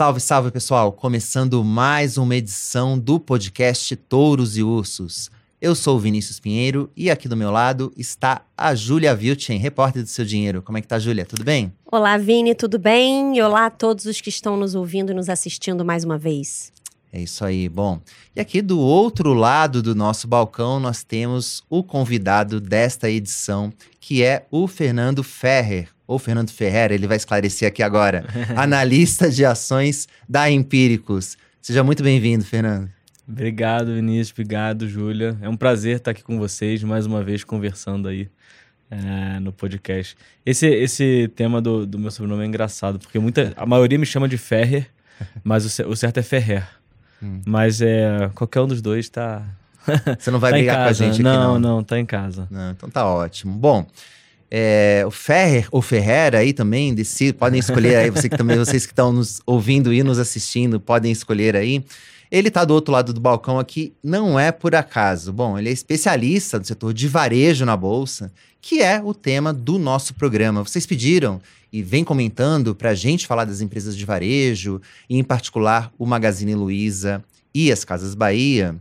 Salve, salve pessoal! Começando mais uma edição do podcast Touros e Ursos. Eu sou o Vinícius Pinheiro e aqui do meu lado está a Júlia Vilchen, repórter do Seu Dinheiro. Como é que tá, Júlia? Tudo bem? Olá, Vini, tudo bem? E olá a todos os que estão nos ouvindo e nos assistindo mais uma vez. É isso aí. Bom, e aqui do outro lado do nosso balcão nós temos o convidado desta edição, que é o Fernando Ferrer, ou Fernando Ferreira, ele vai esclarecer aqui agora, analista de ações da Empíricos. Seja muito bem-vindo, Fernando. Obrigado, Vinícius. Obrigado, Júlia. É um prazer estar aqui com vocês, mais uma vez, conversando aí é, no podcast. Esse, esse tema do, do meu sobrenome é engraçado, porque muita, a maioria me chama de Ferrer, mas o, o certo é Ferrer. Hum. Mas é, qualquer um dos dois tá. Você não vai tá brigar com a gente aqui, não? Não, não, tá em casa. Não, então tá ótimo. Bom. É, o Ferrer ou Ferreira aí também, podem escolher aí, você que também, vocês que estão nos ouvindo e nos assistindo, podem escolher aí. Ele está do outro lado do balcão aqui, não é por acaso. Bom, ele é especialista no setor de varejo na Bolsa, que é o tema do nosso programa. Vocês pediram e vem comentando para a gente falar das empresas de varejo, e em particular o Magazine Luiza e as Casas Bahia.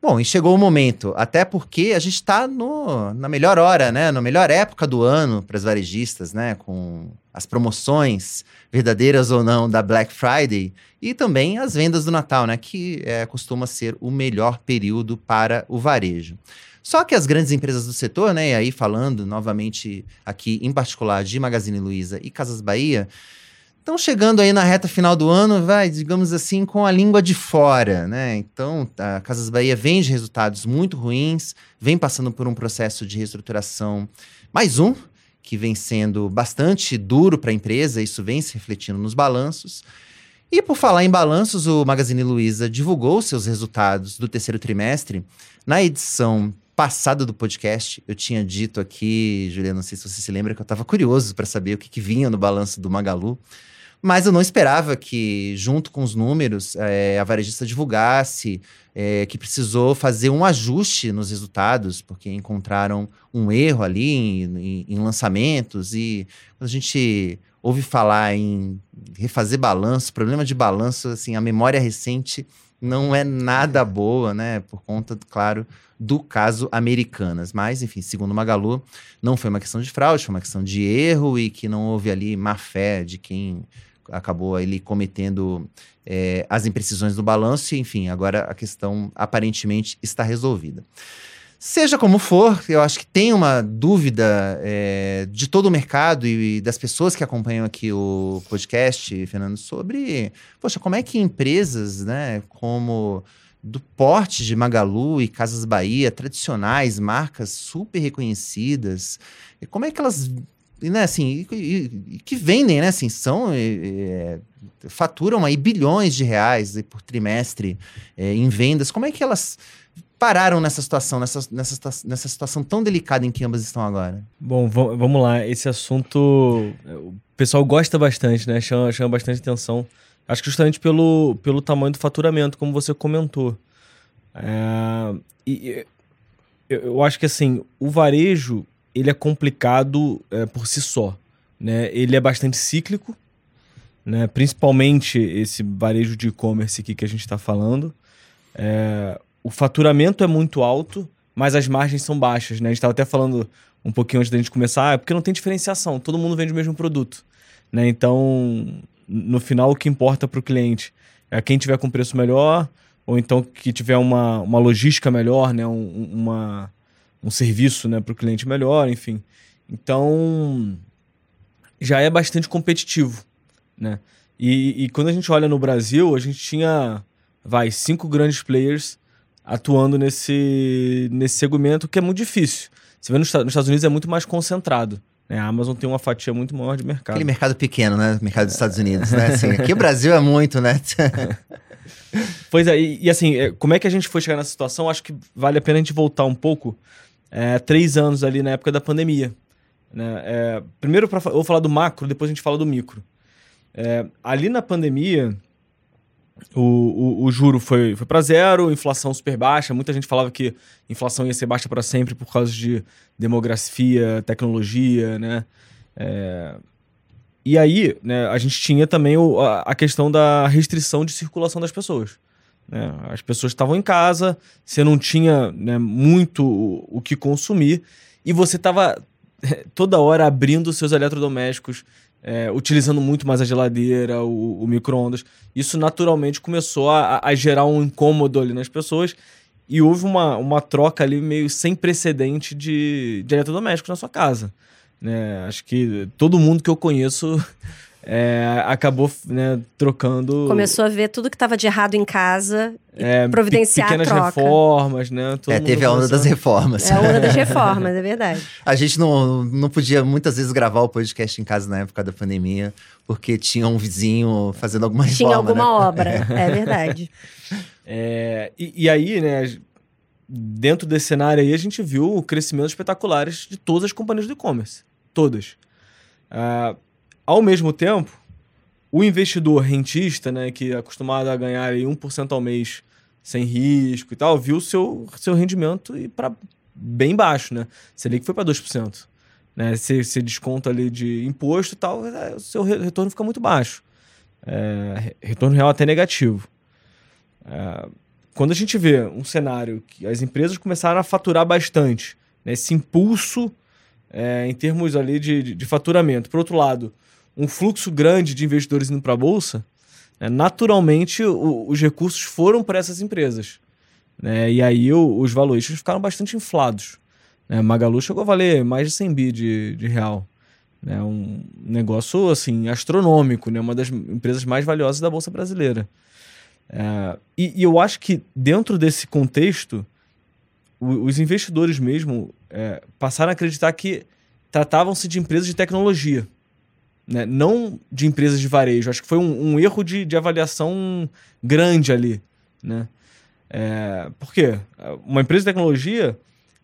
Bom, e chegou o momento, até porque a gente está na melhor hora, né? Na melhor época do ano para as varejistas, né? Com as promoções, verdadeiras ou não, da Black Friday e também as vendas do Natal, né? Que é, costuma ser o melhor período para o varejo. Só que as grandes empresas do setor, né? E aí falando novamente aqui em particular de Magazine Luiza e Casas Bahia, estão chegando aí na reta final do ano, vai, digamos assim, com a língua de fora, né? Então, a Casas Bahia vem de resultados muito ruins, vem passando por um processo de reestruturação, mais um, que vem sendo bastante duro para a empresa, isso vem se refletindo nos balanços. E por falar em balanços, o Magazine Luiza divulgou seus resultados do terceiro trimestre. Na edição passada do podcast, eu tinha dito aqui, Juliana, não sei se você se lembra, que eu estava curioso para saber o que, que vinha no balanço do Magalu. Mas eu não esperava que, junto com os números, é, a varejista divulgasse é, que precisou fazer um ajuste nos resultados, porque encontraram um erro ali em, em, em lançamentos. E quando a gente ouve falar em refazer balanço, problema de balanço, assim, a memória recente não é nada boa, né? Por conta, claro, do caso Americanas. Mas, enfim, segundo Magalu, não foi uma questão de fraude, foi uma questão de erro e que não houve ali má fé de quem acabou ele cometendo é, as imprecisões do balanço, e, enfim, agora a questão aparentemente está resolvida. Seja como for, eu acho que tem uma dúvida é, de todo o mercado e das pessoas que acompanham aqui o podcast, Fernando, sobre, poxa, como é que empresas, né, como do porte de Magalu e Casas Bahia, tradicionais, marcas super reconhecidas, como é que elas e, né, assim, e, e, que vendem, né, assim, são, é, faturam aí bilhões de reais por trimestre é, em vendas. Como é que elas pararam nessa situação, nessa, nessa, nessa situação tão delicada em que ambas estão agora? Bom, vamos lá. Esse assunto o pessoal gosta bastante, né? Chama, chama bastante atenção. Acho que justamente pelo, pelo tamanho do faturamento, como você comentou. É, e eu, eu acho que assim, o varejo ele é complicado é, por si só. Né? Ele é bastante cíclico, né? principalmente esse varejo de e-commerce aqui que a gente está falando. É, o faturamento é muito alto, mas as margens são baixas. Né? A gente estava até falando um pouquinho antes da gente começar, é porque não tem diferenciação, todo mundo vende o mesmo produto. Né? Então, no final, o que importa para o cliente é quem tiver com preço melhor, ou então que tiver uma, uma logística melhor, né? Um, uma, um serviço né, para o cliente melhor, enfim. Então, já é bastante competitivo, né? E, e, quando a gente olha no Brasil, a gente tinha, vai, cinco grandes players atuando nesse, nesse segmento que é muito difícil. Você vê nos, nos Estados Unidos é muito mais concentrado. Né? A Amazon tem uma fatia muito maior de mercado. Aquele mercado pequeno, né? Mercado dos Estados Unidos, né? Assim, aqui o Brasil é muito, né? pois é, e, e, assim, é, como é que a gente foi chegar nessa situação? Acho que vale a pena a gente voltar um pouco é, três anos ali na época da pandemia. Né? É, primeiro, pra, eu vou falar do macro, depois a gente fala do micro. É, ali na pandemia, o, o, o, juro foi, foi para zero, inflação super baixa. Muita gente falava que inflação ia ser baixa para sempre por causa de demografia, tecnologia, né? É, E aí, né, a gente tinha também o, a, a, questão da restrição de circulação das pessoas. Né? As pessoas estavam em casa, você não tinha né, muito o, o, que consumir e você estava toda hora abrindo seus eletrodomésticos, é, utilizando muito mais a geladeira, o, o micro-ondas. Isso naturalmente começou a, a, gerar um incômodo ali nas pessoas e houve uma, uma troca ali meio sem precedente de, de eletrodomésticos na sua casa. Né? Acho que todo mundo que eu conheço é, acabou né, trocando. Começou a ver tudo que estava de errado em casa e é, providenciar pequenas a troca. reformas, né? Todo é, teve a onda das reformas. É a onda das reformas, é verdade. A gente não, não podia muitas vezes gravar o podcast em casa na época da pandemia, porque tinha um vizinho fazendo alguma reforma. Tinha alguma né? obra, é verdade. É, e, e aí, né, dentro desse cenário aí, a gente viu crescimentos espetaculares de todas as companhias do e-commerce. Todas. Uh, ao mesmo tempo, o investidor rentista, né, que é acostumado a ganhar aí 1% ao mês sem risco e tal, viu seu, seu rendimento ir para bem baixo, né? Selic foi para 2%. Né? Você, você desconta ali de imposto e tal, é, o seu retorno fica muito baixo. É, retorno real até negativo. É, quando a gente vê um cenário que as empresas começaram a faturar bastante, né, esse impulso é, em termos ali de, de, de, faturamento. Por outro lado, um fluxo grande de investidores indo para a Bolsa, né, naturalmente o, os recursos foram para essas empresas. Né, e aí o, os valuations ficaram bastante inflados. Né, Magalu chegou a valer mais de 100 bi de, de real. Né, um negócio assim astronômico, né, uma das empresas mais valiosas da Bolsa Brasileira. É, e, e, eu acho que dentro desse contexto, o, os investidores mesmo é, passaram a acreditar que tratavam-se de empresas de tecnologia, né? não de empresas de varejo. Acho que foi um, um erro de, de, avaliação grande ali. Né? É, por quê? Uma empresa de tecnologia,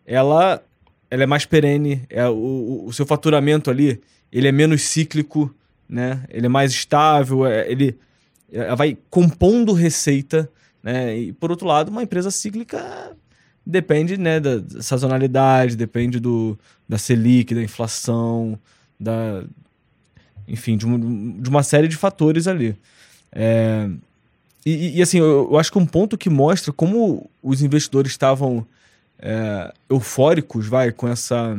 ela, ela é mais perene, é, o, o seu faturamento ali ele é menos cíclico, né? ele é mais estável, é, ele ela vai compondo receita, né? E por outro lado, uma empresa cíclica depende, né, da sazonalidade, depende do da Selic, da inflação, da enfim, de, um, de uma série de fatores ali. É, e, e, assim, eu, eu, acho que um ponto que mostra como os investidores estavam é, eufóricos, vai, com essa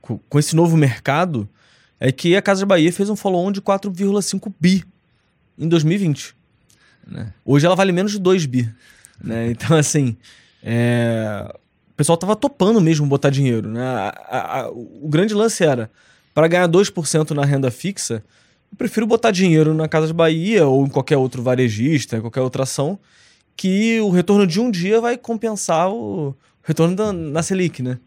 com, com esse novo mercado, é que a Casa de Bahia fez um follow-on de 4,5 bi em 2020. Né? Hoje ela vale menos de 2 bi. Né? Então, assim, é... o pessoal tava topando mesmo botar dinheiro. Né? A, a, a, o grande lance era, para ganhar 2% na renda fixa, eu prefiro botar dinheiro na Casa de Bahia ou em qualquer outro varejista, qualquer outra ação, que o retorno de um dia vai compensar o retorno da, na Selic, né?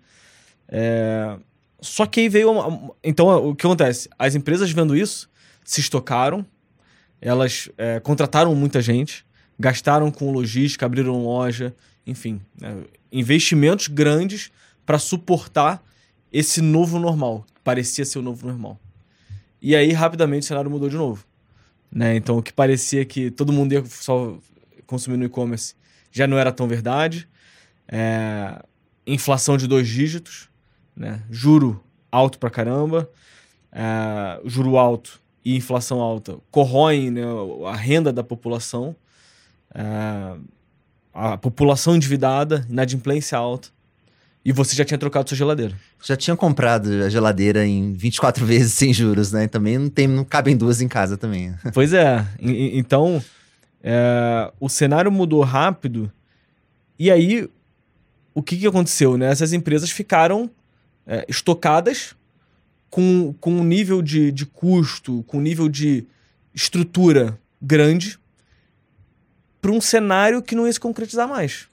É... Só que aí veio. Uma... Então, o que acontece? As empresas vendo isso se estocaram, elas é, contrataram muita gente, gastaram com logística, abriram loja, enfim, né, investimentos grandes para suportar esse novo normal, parecia ser o novo normal. E aí, rapidamente, o cenário mudou de novo. Né? Então, o que parecia que todo mundo ia só consumir no e-commerce já não era tão verdade. É... Inflação de dois dígitos, né? juro alto pra caramba, é... juro alto e inflação alta corroem né, a renda da população, é, a população endividada, inadimplência alta, e você já tinha trocado sua geladeira. Já tinha comprado a geladeira em 24 vezes sem juros, né? Também não, tem, não cabem duas em casa também. Pois é. E, então, é, o cenário mudou rápido. E aí, o que, que aconteceu? Né? Essas empresas ficaram é, estocadas com, com um nível de, de custo, com um nível de estrutura grande, para um cenário que não ia se concretizar mais.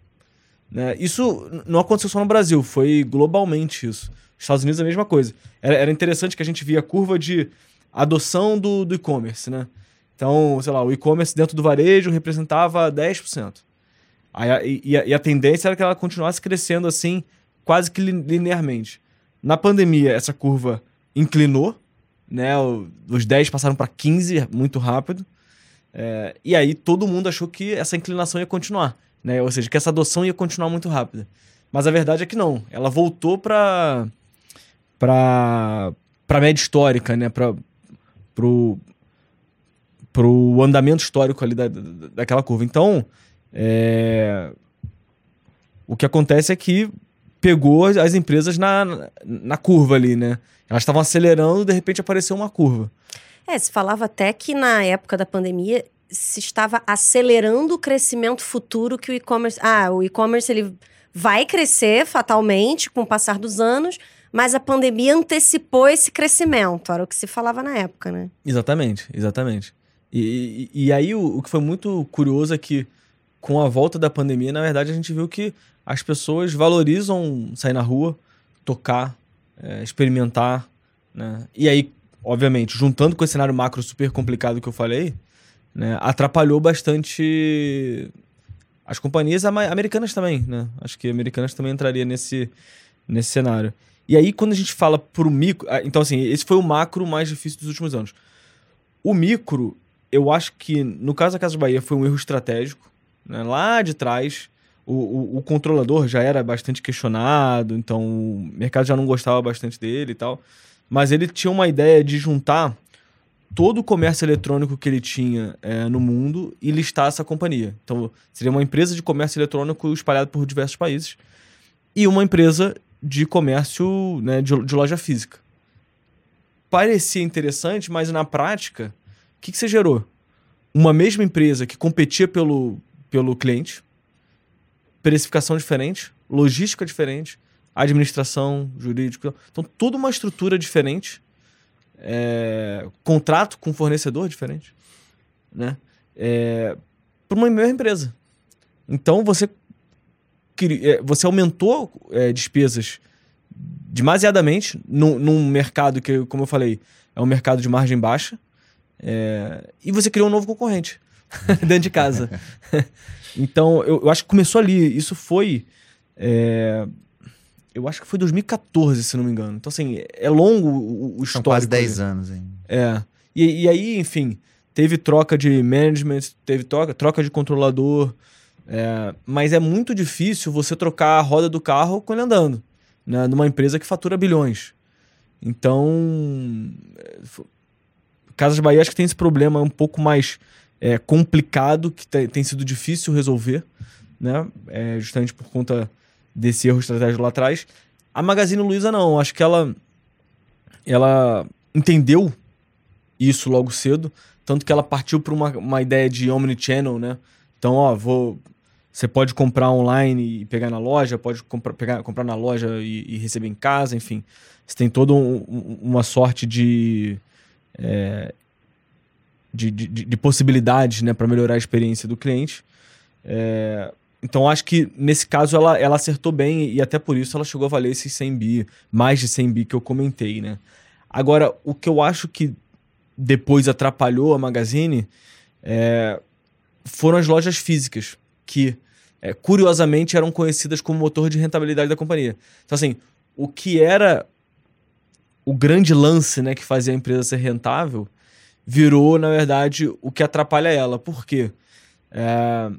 Né? Isso não aconteceu só no Brasil, foi globalmente isso. Estados Unidos a mesma coisa. Era, era interessante que a gente via a curva de adoção do, do e-commerce, né? Então, sei lá, o e-commerce dentro do varejo representava 10%. Aí, e, e a tendência era que ela continuasse crescendo assim, quase que linearmente. Na pandemia, essa curva inclinou, né? Os 10 passaram para 15 muito rápido. É, e aí todo mundo achou que essa inclinação ia continuar, né? Ou seja, que essa adoção ia continuar muito rápida. Mas a verdade é que não. Ela voltou para para para média histórica, né? Para pro, pro andamento histórico ali da, da, daquela curva. Então, é, o que acontece é que pegou as, as empresas na, na curva ali, né? Elas estavam acelerando, de repente apareceu uma curva. É, se falava até que na época da pandemia se estava acelerando o crescimento futuro que o e-commerce. Ah, o e-commerce ele vai crescer fatalmente com o passar dos anos, mas a pandemia antecipou esse crescimento, era o que se falava na época, né? Exatamente, exatamente. E, e, e aí o, o, que foi muito curioso é que com a volta da pandemia, na verdade, a gente viu que as pessoas valorizam sair na rua, tocar, é, experimentar, né? E aí, obviamente, juntando com esse cenário macro super complicado que eu falei, né, atrapalhou bastante as companhias americanas também, né? Acho que americanas também entraria nesse, nesse cenário. E aí, quando a gente fala pro micro. Ah, então, assim, esse foi o macro mais difícil dos últimos anos. O micro, eu acho que, no caso da Casa Bahia, foi um erro estratégico. Né? Lá de trás, o, o, o, controlador já era bastante questionado, então o mercado já não gostava bastante dele e tal. Mas ele tinha uma ideia de juntar todo o comércio eletrônico que ele tinha é, no mundo e listar essa companhia. Então, seria uma empresa de comércio eletrônico espalhada por diversos países e uma empresa de comércio né, de, de loja física. Parecia interessante, mas na prática, o que, que você gerou? Uma mesma empresa que competia pelo, pelo cliente, precificação diferente, logística diferente, administração, jurídico. Então, toda uma estrutura diferente, é, contrato com fornecedor diferente, né? É, para uma mesma empresa. Então, você, é, você aumentou é, despesas demasiadamente num, num, mercado que, como eu falei, é um mercado de margem baixa, é, e você criou um novo concorrente dentro de casa. então, eu, eu, acho que começou ali. Isso foi. É, eu acho que foi 2014, se não me engano. Então, assim, é longo o, o histórico. São quase 10 anos, hein? É. E, e, aí, enfim, teve troca de management, teve troca, troca de controlador. É, mas é muito difícil você trocar a roda do carro com ele andando. Né, numa empresa que fatura bilhões. Então. É, Casas Bahia acho que tem esse problema um pouco mais é, complicado, que tem sido difícil resolver, né? É, justamente por conta desse erro estratégico lá atrás. A Magazine Luiza não, acho que ela ela entendeu isso logo cedo, tanto que ela partiu para uma, uma ideia de omnichannel, né? Então, ó, vou você pode comprar online e pegar na loja, pode comprar, pegar, comprar na loja e, e receber em casa, enfim. Você tem toda um, uma sorte de, é, de, de, de, possibilidades né, para melhorar a experiência do cliente. É, então, acho que nesse caso ela, ela acertou bem e até por isso ela chegou a valer esses 100 bi, mais de 100 bi que eu comentei, né? Agora, o que eu acho que depois atrapalhou a Magazine é, foram as lojas físicas, que é, curiosamente eram conhecidas como motor de rentabilidade da companhia. Então, assim, o que era o grande lance né, que fazia a empresa ser rentável virou, na verdade, o que atrapalha ela. Por quê? É,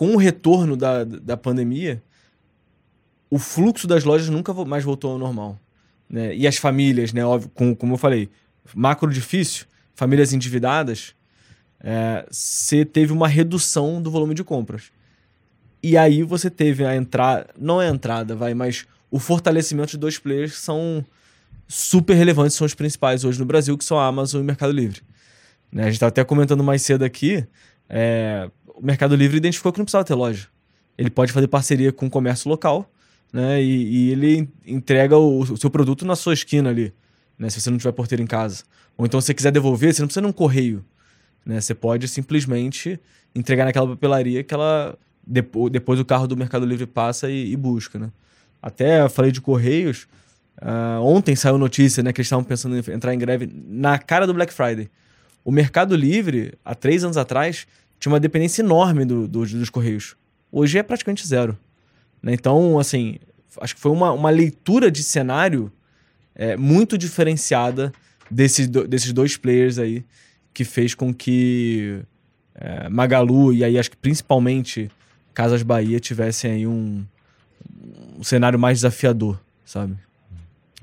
com o retorno da, da pandemia, o fluxo das lojas nunca mais voltou ao normal. Né? E as famílias, né? Óbvio, como, como eu falei, macro difícil, famílias endividadas, é, você teve uma redução do volume de compras. E aí você teve a entrada, não é a entrada, vai, mas o fortalecimento de dois players que são super relevantes, são os principais hoje no Brasil, que são a Amazon e o Mercado Livre. Né? A gente estava até comentando mais cedo aqui, é, o Mercado Livre identificou que não precisava ter loja. Ele pode fazer parceria com o comércio local, né? E, e ele entrega o, o, seu produto na sua esquina ali, né? Se você não tiver porteiro em casa. Ou então, se você quiser devolver, você não precisa de um correio, né? Você pode simplesmente entregar naquela papelaria que ela depois, depois o carro do Mercado Livre passa e, e busca, né? Até falei de correios. Uh, ontem saiu notícia, né, que eles estavam pensando em entrar em greve na cara do Black Friday. O Mercado Livre, há três anos atrás, tinha uma dependência enorme do, do, dos Correios. Hoje é praticamente zero. Né? Então, assim, acho que foi uma, uma leitura de cenário é, muito diferenciada desse, do, desses dois players aí, que fez com que é, Magalu e aí acho que principalmente Casas Bahia tivessem aí um, um cenário mais desafiador, sabe?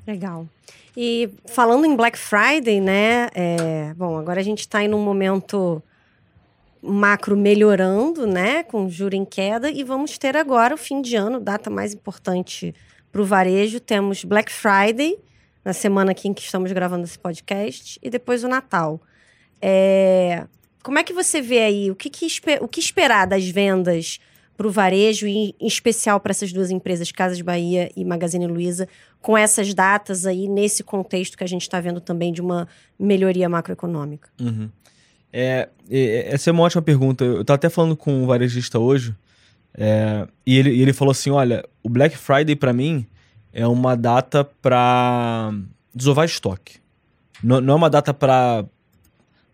Legal. E falando em Black Friday, né? é, bom, agora a gente está em um momento macro melhorando, né? Com juro em queda. E vamos ter agora o fim de ano, data mais importante para o varejo. Temos Black Friday, na semana aqui em que estamos gravando esse podcast, e depois o Natal. É, como é que você vê aí? O que, que o que esperar das vendas para o varejo, e em especial para essas duas empresas, Casas Bahia e Magazine Luiza, com essas datas aí, nesse contexto que a gente está vendo também de uma melhoria macroeconômica? Uhum. É, é, essa é uma ótima pergunta. Eu tava até falando com um varejista hoje, é, e, ele, ele falou assim: olha, o Black Friday para mim é uma data para desovar estoque. Não, não é uma data para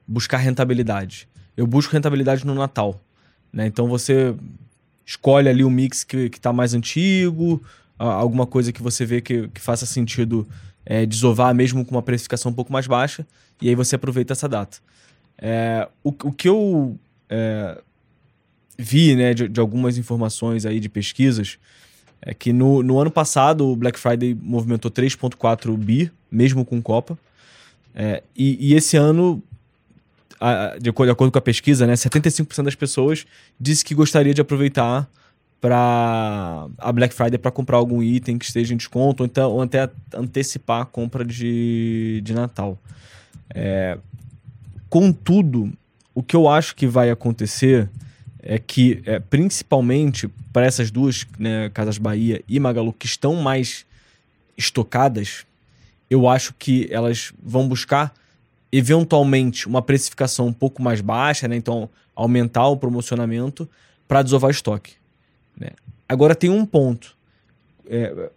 buscar rentabilidade. Eu busco rentabilidade no Natal. Né? Então você escolhe ali o mix que, que tá mais antigo, alguma coisa que você vê que, que faça sentido é, desovar mesmo com uma precificação um pouco mais baixa, e aí você aproveita essa data. É, o, o que eu é, vi né, de, de algumas informações aí de pesquisas é que no, no ano passado o Black Friday movimentou 3,4 bi, mesmo com Copa. É, e, e esse ano, a- de acordo, de acordo com a pesquisa, né, 75% das pessoas disse que gostaria de aproveitar para a Black Friday para comprar algum item que esteja em desconto ou, então, ou até antecipar a compra de, de Natal. É, contudo, o que eu acho que vai acontecer é que, é, principalmente para essas duas, né, Casas Bahia e Magalu, que estão mais estocadas, eu acho que elas vão buscar eventualmente uma precificação um pouco mais baixa, né? Então, aumentar o promocionamento para desovar estoque. né? Agora tem um ponto. É,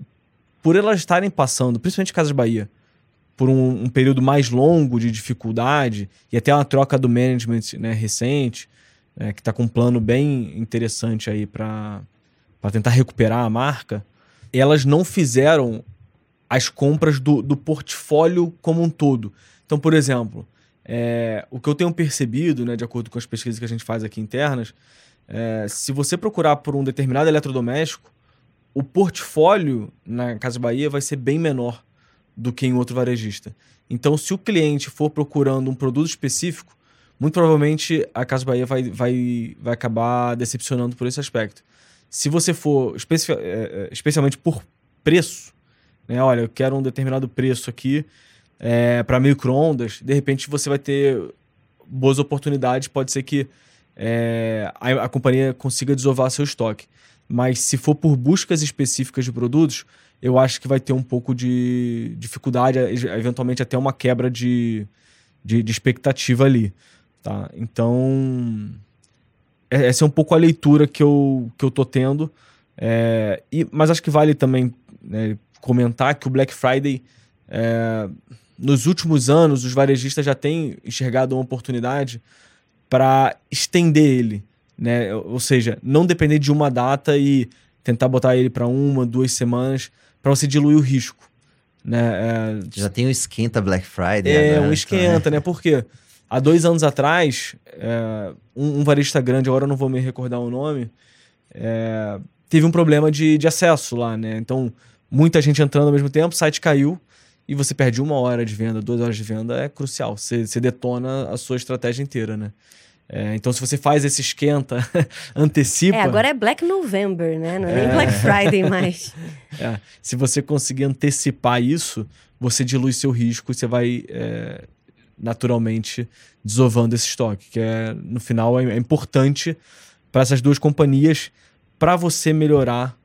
por elas estarem passando, principalmente Casas Bahia, por um, um período mais longo de dificuldade e até uma troca do management né, recente, né, que está com um plano bem interessante aí para tentar recuperar a marca, elas não fizeram as compras do, do portfólio como um todo. Então, por exemplo, é, o que eu tenho percebido, né, de acordo com as pesquisas que a gente faz aqui internas, é, se você procurar por um determinado eletrodoméstico, o portfólio na Casa Bahia vai ser bem menor do que em outro varejista. Então, se o cliente for procurando um produto específico, muito provavelmente a Casa Bahia vai, vai, vai acabar decepcionando por esse aspecto. Se você for especi eh, eh, especialmente por preço, né? Olha, eu quero um determinado preço aqui para micro-ondas, de repente você vai ter boas oportunidades, pode ser que eh, a, a companhia consiga desovar seu estoque. Mas se for por buscas específicas de produtos, eu acho que vai ter um pouco de dificuldade, eventualmente até uma quebra de, de, de expectativa ali. Tá? Então, é- essa é um pouco a leitura que eu, que eu tô tendo. É, e, mas acho que vale também né, comentar que o Black Friday, é, nos últimos anos, os varejistas já têm enxergado uma oportunidade para estender ele. Né? Ou seja, não depender de uma data e tentar botar ele para uma, duas semanas, para você diluir o risco. Né? É, Já tem o esquenta Black Friday. é, agora, um então, esquenta, né? Porque há dois anos atrás, é, um, um varejista grande, agora eu não vou me recordar o nome, é, teve um problema de, de acesso lá, né? Então, muita gente entrando ao mesmo tempo, o site caiu e você perde uma hora de venda, duas horas de venda, é crucial. Você, você detona a sua estratégia inteira, né? É, então, se você faz esse esquenta, antecipa. É, agora é Black November, né? Não é, nem É. Black Friday mais. É, se você conseguir antecipar isso, você dilui seu risco e você vai é, naturalmente desovando esse estoque, que é no final é, é importante para essas duas companhias para você melhorar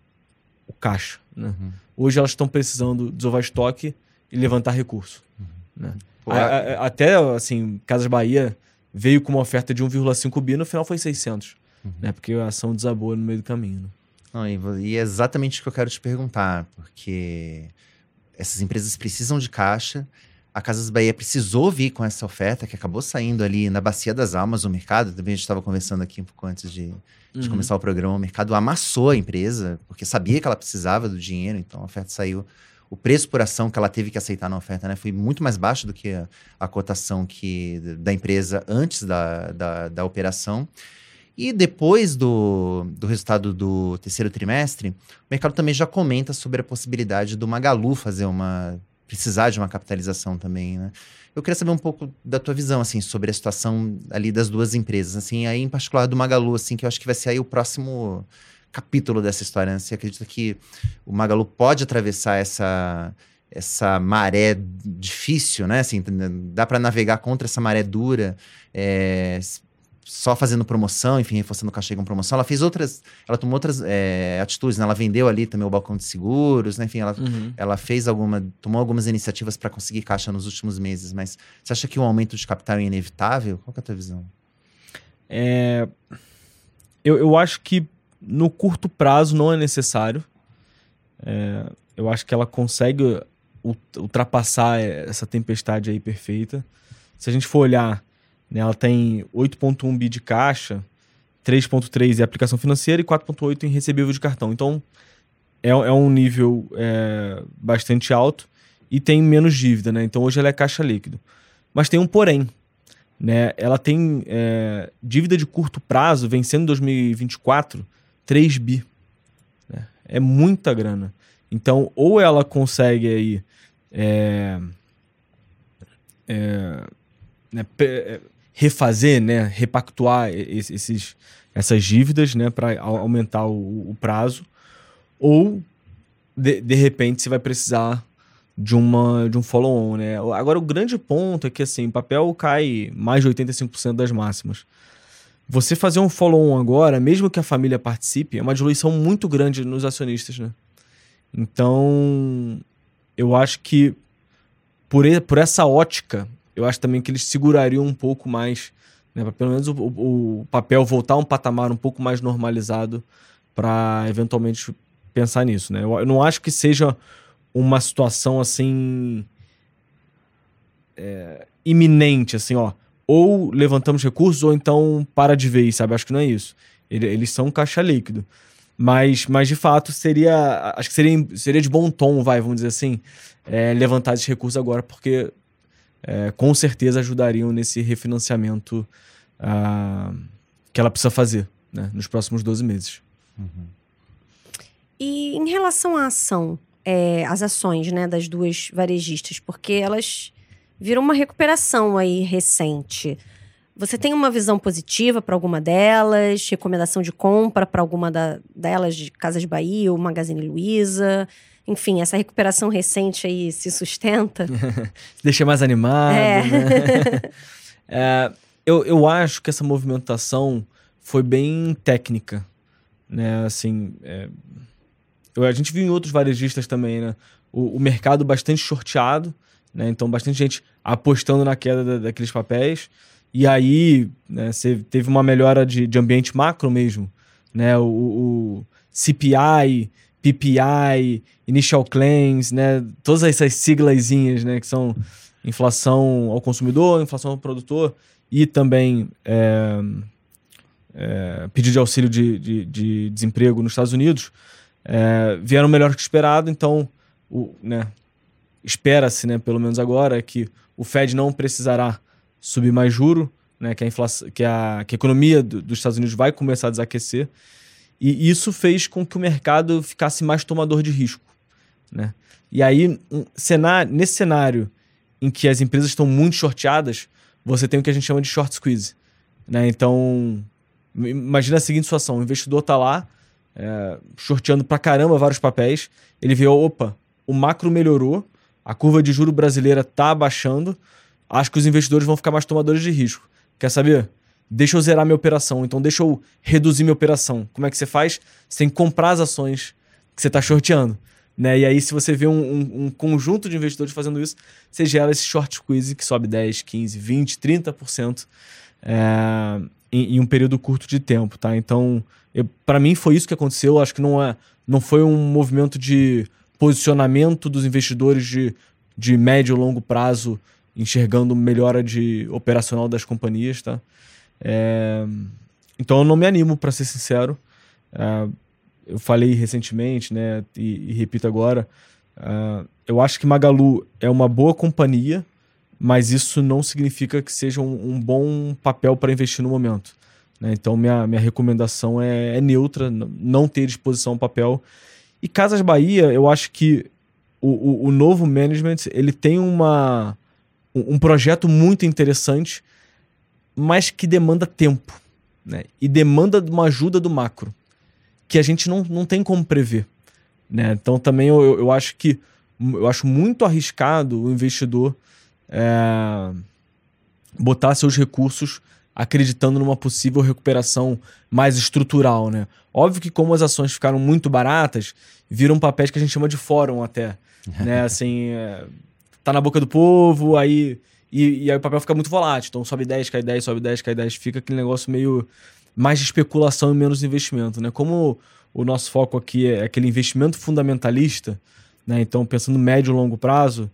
o caixa. Né? Uhum. Hoje elas estão precisando desovar estoque e levantar recurso. né? Pô, A- a- até assim, Casas Bahia veio com uma oferta de 1,5 bi, no final foi 600, né? Porque a ação desabou no meio do caminho. né? Não, e, e é exatamente o que eu quero te perguntar, porque essas empresas precisam de caixa. A Casas Bahia precisou vir com essa oferta que acabou saindo ali na Bacia das Almas, o mercado. Também a gente estava conversando aqui um pouco antes de, de Uhum. começar o programa. O mercado amassou a empresa, porque sabia que ela precisava do dinheiro, então a oferta saiu. O preço por ação que ela teve que aceitar na oferta né, foi muito mais baixo do que a, a cotação que, da empresa antes da, da, da operação. E depois do, do resultado do terceiro trimestre, o mercado também já comenta sobre a possibilidade do Magalu fazer uma precisar de uma capitalização também, né? Eu queria saber um pouco da tua visão, assim, sobre a situação ali das duas empresas, assim, aí em particular do Magalu, assim, que eu acho que vai ser aí o próximo capítulo dessa história. Né? Você acredita que o Magalu pode atravessar essa essa maré difícil, né? Assim, dá para navegar contra essa maré dura, é, só fazendo promoção, enfim, reforçando o cachê com promoção. Ela fez outras, ela tomou outras é, atitudes, né? Ela vendeu ali também o balcão de seguros, né? Enfim, ela, uhum. ela fez alguma, tomou algumas iniciativas para conseguir caixa nos últimos meses. Mas você acha que o um aumento de capital é inevitável? Qual é a tua visão? É, eu, eu acho que no curto prazo não é necessário. É, eu acho que ela consegue ultrapassar essa tempestade aí perfeita. Se a gente for olhar, né, ela tem 8.1 bi de caixa, 3.3 em aplicação financeira e 4.8 em recebível de cartão. Então, é, é um nível é, bastante alto e tem menos dívida, né? Então, hoje ela é caixa líquido. Mas tem um porém, né? Ela tem é, dívida de curto prazo, vencendo em 2024, 3 bi. Né? É muita grana. Então, ou ela consegue aí é, é, né, é, refazer, né, repactuar esses, essas dívidas né, para aumentar o, o, prazo, ou de, de repente você vai precisar de, uma, de um follow-on. Né? Agora, o grande ponto é que assim, o papel cai mais de 85% das máximas. Você fazer um follow-on agora, mesmo que a família participe, é uma diluição muito grande nos acionistas, né? Então, eu acho que por, por essa ótica, eu acho também que eles segurariam um pouco mais, né, pelo menos o, o, papel voltar a um patamar um pouco mais normalizado para eventualmente pensar nisso, né? Eu, eu, não acho que seja uma situação assim é, iminente, assim, ó ou levantamos recursos ou então para de vez, sabe? Acho que não é isso. Eles são caixa líquido. Mas, mas de fato, seria. Acho que seria, seria de bom tom, vai, vamos dizer assim, é, levantar esses recursos agora, porque é, com certeza ajudariam nesse refinanciamento uh, que ela precisa fazer né, nos próximos 12 meses. Uhum. E em relação à ação, é, as ações né, das duas varejistas, porque elas virou uma recuperação aí recente. Você tem uma visão positiva para alguma delas? Recomendação de compra para alguma da, delas de Casas Bahia ou Magazine Luiza? Enfim, essa recuperação recente aí se sustenta? Deixa mais animado, é. né? é, eu, eu acho que essa movimentação foi bem técnica, né? Assim, é, eu, a gente viu em outros varejistas também, né? O, o mercado bastante shorteado, né? Então, bastante gente apostando na queda da, daqueles papéis. E aí, né, você teve uma melhora de, de ambiente macro mesmo. Né? O, o CPI, PPI, Initial Claims, né? todas essas siglazinhas né, que são inflação ao consumidor, inflação ao produtor e também é, é, pedido de auxílio de, de, de, desemprego nos Estados Unidos, é, vieram melhor que esperado. Então, o, né, espera-se, né, pelo menos agora, que o Fed não precisará subir mais juro, né, que a, inflação, que a, que a economia do, dos Estados Unidos vai começar a desaquecer. E isso fez com que o mercado ficasse mais tomador de risco. Né? E aí, um cenário, nesse cenário em que as empresas estão muito shorteadas, você tem o que a gente chama de short squeeze. Né? Então, imagina a seguinte situação: o investidor está lá, é, shorteando caramba vários papéis, ele vê, opa, o macro melhorou, a curva de juro brasileira está abaixando. Acho que os investidores vão ficar mais tomadores de risco. Quer saber? Deixa eu zerar minha operação. Então, deixa eu reduzir minha operação. Como é que você faz? Você tem que comprar as ações que você está shorteando. Né? E aí, se você vê um, um, um, conjunto de investidores fazendo isso, você gera esse short squeeze que sobe 10, 15, 20, 30% é, em, em, um período curto de tempo. Tá? Então, para mim, foi isso que aconteceu. Acho que não, é, não foi um movimento de posicionamento dos investidores de, de médio e longo prazo enxergando melhora de operacional das companhias, tá? É, então eu não me animo, para ser sincero. É, eu falei recentemente, né, e, e repito agora, é, eu acho que Magalu é uma boa companhia, mas isso não significa que seja um, um bom papel para investir no momento. Né? Então minha, minha recomendação é, é neutra, não ter disposição ao papel e Casas Bahia, eu acho que o, o, o novo management ele tem uma, um, projeto muito interessante, mas que demanda tempo. Né? E demanda uma ajuda do macro, que a gente não, não tem como prever. Né? Então também eu, eu acho que eu acho muito arriscado o investidor é, botar seus recursos acreditando numa possível recuperação mais estrutural, né? Óbvio que como as ações ficaram muito baratas, viram papéis que a gente chama de fórum até, né? Assim, é, tá na boca do povo, aí e, e, aí o papel fica muito volátil. Então sobe 10, cai 10, sobe 10, cai 10, fica aquele negócio meio mais de especulação e menos investimento, né? Como o nosso foco aqui é aquele investimento fundamentalista, né? Então pensando médio e longo prazo,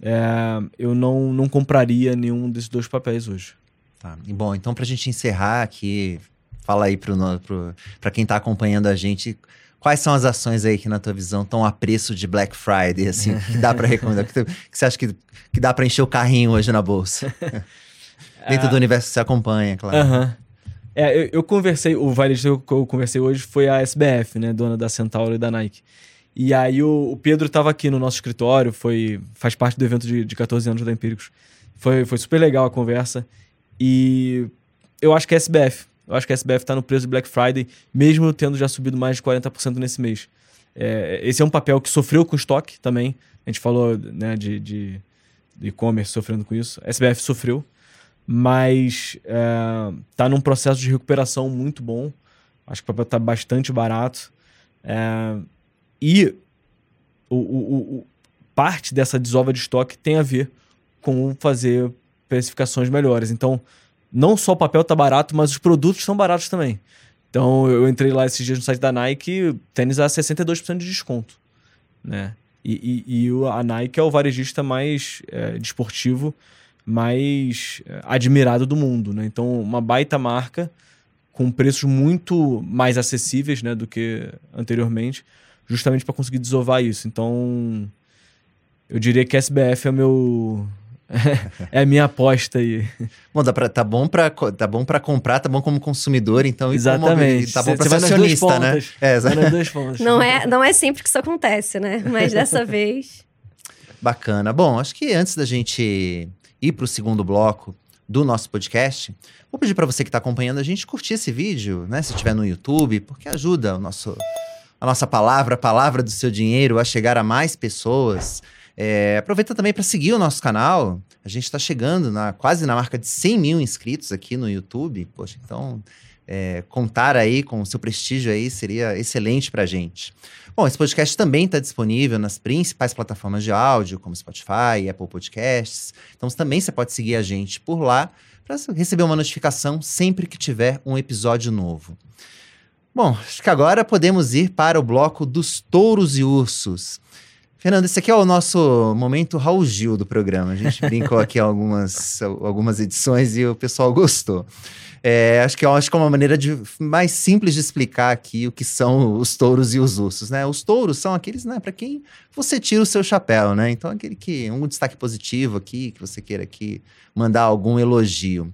é, eu não, não compraria nenhum desses dois papéis hoje. Tá. Bom, então para a gente encerrar aqui, fala aí para quem está acompanhando a gente, quais são as ações aí que na tua visão estão a preço de Black Friday, assim, que dá para recomendar, que, que, você acha que, que dá para encher o carrinho hoje na bolsa? Dentro do universo que você acompanha, claro. Uhum. É, eu, eu, conversei, o varejo que eu conversei hoje foi a SBF, né, dona da Centauro e da Nike. E aí o, o Pedro estava aqui no nosso escritório, foi faz parte do evento de, de 14 anos da Empíricos. Foi, foi super legal a conversa. E eu acho que é SBF. Eu acho que a SBF está no preço de Black Friday, mesmo tendo já subido mais de 40% nesse mês. É, esse é um papel que sofreu com estoque também. A gente falou né, de, de, e-commerce sofrendo com isso. A SBF sofreu, mas está é, num processo de recuperação muito bom. Acho que o papel está bastante barato. É, e o, o, o, parte dessa desova de estoque tem a ver com fazer especificações melhores. Então, não só o papel tá barato, mas os produtos são baratos também. Então, eu entrei lá esses dias no site da Nike, tênis a 62% de desconto, né? E, e, e, a Nike é o varejista mais é, desportivo, mais é, admirado do mundo, né? Então, uma baita marca com preços muito mais acessíveis, né, do que anteriormente, justamente para conseguir desovar isso. Então, eu diria que SBF é o meu é a minha aposta aí. Bom, dá pra, tá bom para tá bom para comprar, tá bom como consumidor, então Exatamente. Como, tá bom para ser acionista, né? É, exatamente. Não é, não é sempre que isso acontece, né? Mas dessa vez. Bacana. Bom, acho que antes da gente ir para o segundo bloco do nosso podcast, vou pedir para você que está acompanhando a gente curtir esse vídeo, né? Se estiver no YouTube, porque ajuda o nosso a nossa palavra, a palavra do seu dinheiro a chegar a mais pessoas. É, aproveita também para seguir o nosso canal. A gente está chegando na, quase na marca de 100 mil inscritos aqui no YouTube. Poxa, então é, contar aí com o seu prestígio aí seria excelente para a gente. Bom, esse podcast também está disponível nas principais plataformas de áudio, como Spotify, Apple Podcasts. Então também você pode seguir a gente por lá para receber uma notificação sempre que tiver um episódio novo. Bom, acho que agora podemos ir para o bloco dos touros e ursos. Fernando, esse aqui é o nosso momento Raul Gil do programa. A gente brincou aqui algumas, algumas edições e o pessoal gostou. É, acho, que, acho que é uma maneira de, mais simples de explicar aqui o que são os touros e os ursos, né? Os touros são aqueles, né, para quem você tira o seu chapéu, né? Então, aquele que, um destaque positivo aqui, que você queira aqui mandar algum elogio.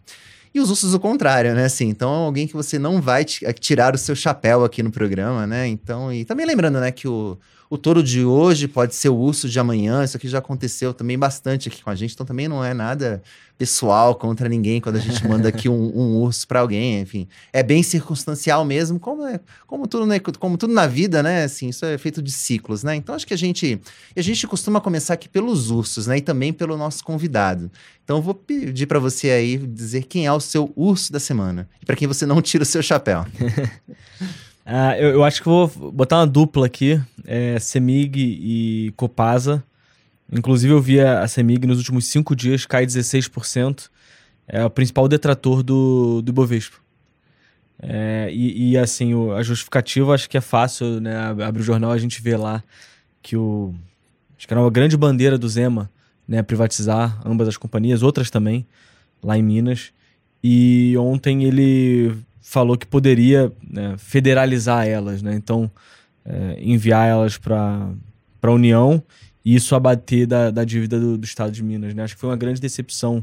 E os ursos o contrário, né? Assim, então, alguém que você não vai tirar o seu chapéu aqui no programa, né? Então, e também lembrando, né, que o o touro de hoje pode ser o urso de amanhã. Isso aqui já aconteceu também bastante aqui com a gente. Então também não é nada pessoal contra ninguém quando a gente manda aqui um, um urso para alguém. Enfim, é bem circunstancial mesmo, como, é, como, tudo, né, como tudo na vida, né? Assim, isso é feito de ciclos, né? Então acho que a gente, a gente costuma começar aqui pelos ursos, né? E também pelo nosso convidado. Então vou pedir para você aí dizer quem é o seu urso da semana e para quem você não tira o seu chapéu. Uh, eu, eu, acho que vou botar uma dupla aqui, é, Semig e Copasa. Inclusive, eu vi a, a Semig nos últimos cinco dias cair 16%. É o principal detrator do, do Ibovespa. É, e, e, assim, o, a justificativa acho que é fácil, né? Abre o jornal, a gente vê lá que o. Acho que era uma grande bandeira do Zema, né? Privatizar ambas as companhias, outras também, lá em Minas. E ontem ele falou que poderia né, federalizar elas, né? Então, é, enviar elas para a União e isso abater da, da dívida do, do, Estado de Minas, né? Acho que foi uma grande decepção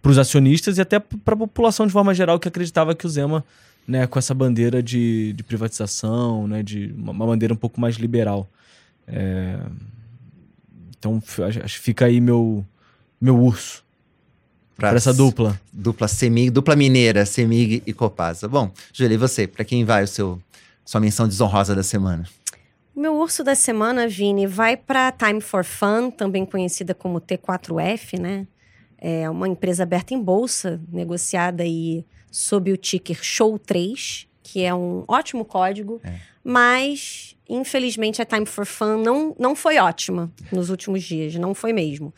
para os acionistas e até para a população de forma geral que acreditava que o Zema, né, com essa bandeira de, de privatização, né, de uma, bandeira um pouco mais liberal. É... Então acho que fica aí meu, meu urso. Pra, essa dupla. Dupla Semig, dupla mineira, Semig e Copasa. Bom, Júlia, e você? Para quem vai o seu sua menção desonrosa da semana? O meu urso da semana, Vini, vai para Time for Fun, também conhecida como T4F, né? É uma empresa aberta em bolsa, negociada aí sob o ticker Show3, que é um ótimo código, é. mas infelizmente a Time for Fun não, não foi ótima nos últimos dias, não foi mesmo.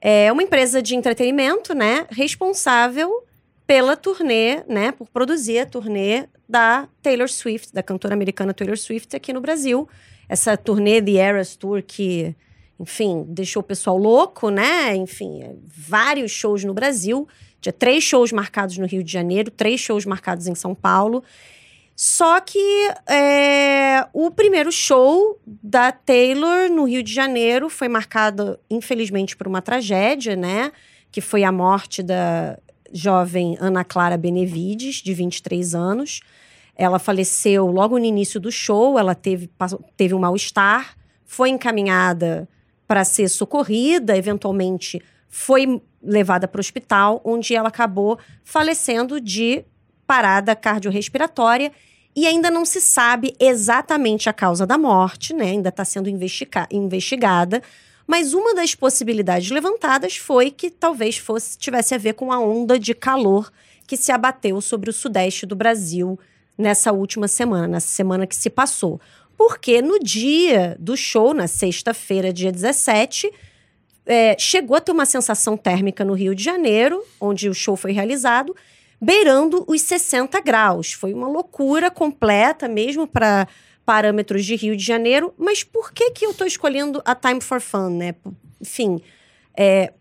É uma empresa de entretenimento, né, responsável pela turnê, né, por produzir a turnê da Taylor Swift, da cantora americana Taylor Swift aqui no Brasil. Essa turnê The Eras Tour que, enfim, deixou o pessoal louco, né? Enfim, é, vários shows no Brasil. Tinha três shows marcados no Rio de Janeiro, três shows marcados em São Paulo. Só que é, o primeiro show da Taylor no Rio de Janeiro foi marcado, infelizmente, por uma tragédia, né? Que foi a morte da jovem Ana Clara Benevides, de 23 anos. Ela faleceu logo no início do show, ela teve, teve um mal-estar, foi encaminhada para ser socorrida, eventualmente foi levada para o hospital, onde ela acabou falecendo de parada cardiorrespiratória e ainda não se sabe exatamente a causa da morte, né? Ainda está sendo investiga investigada. Mas uma das possibilidades levantadas foi que talvez fosse tivesse a ver com a onda de calor que se abateu sobre o sudeste do Brasil nessa última semana, nessa semana que se passou. Porque no dia do show, na sexta-feira, dia 17, é, chegou a ter uma sensação térmica no Rio de Janeiro, onde o show foi realizado, beirando os 60 graus. Foi uma loucura completa, mesmo para parâmetros de Rio de Janeiro. Mas por que, que eu estou escolhendo a Time for Fun, né? Enfim, é,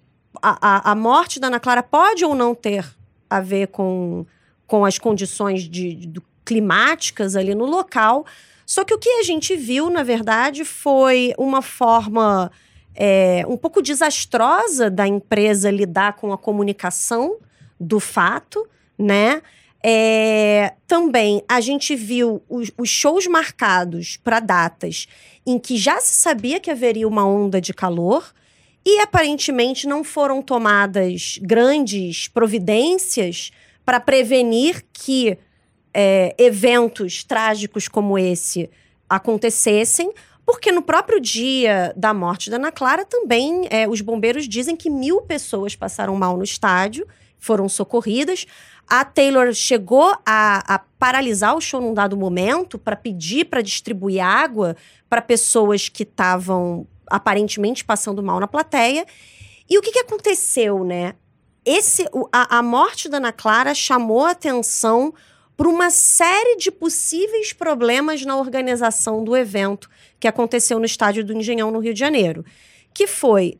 a, a, morte da Ana Clara pode ou não ter a ver com, com as condições de, de, climáticas ali no local. Só que o que a gente viu, na verdade, foi uma forma é, um pouco desastrosa da empresa lidar com a comunicação do fato, né? É, também a gente viu os, os shows marcados para datas em que já se sabia que haveria uma onda de calor e aparentemente não foram tomadas grandes providências para prevenir que é, eventos trágicos como esse acontecessem, porque no próprio dia da morte da Ana Clara também é, os bombeiros dizem que mil pessoas passaram mal no estádio, foram socorridas. A Taylor chegou a, a paralisar o show num dado momento para pedir para distribuir água para pessoas que estavam aparentemente passando mal na plateia. E o que, que aconteceu, né? Esse, a, a morte da Ana Clara chamou a atenção por uma série de possíveis problemas na organização do evento que aconteceu no estádio do Engenhão, no Rio de Janeiro. Que foi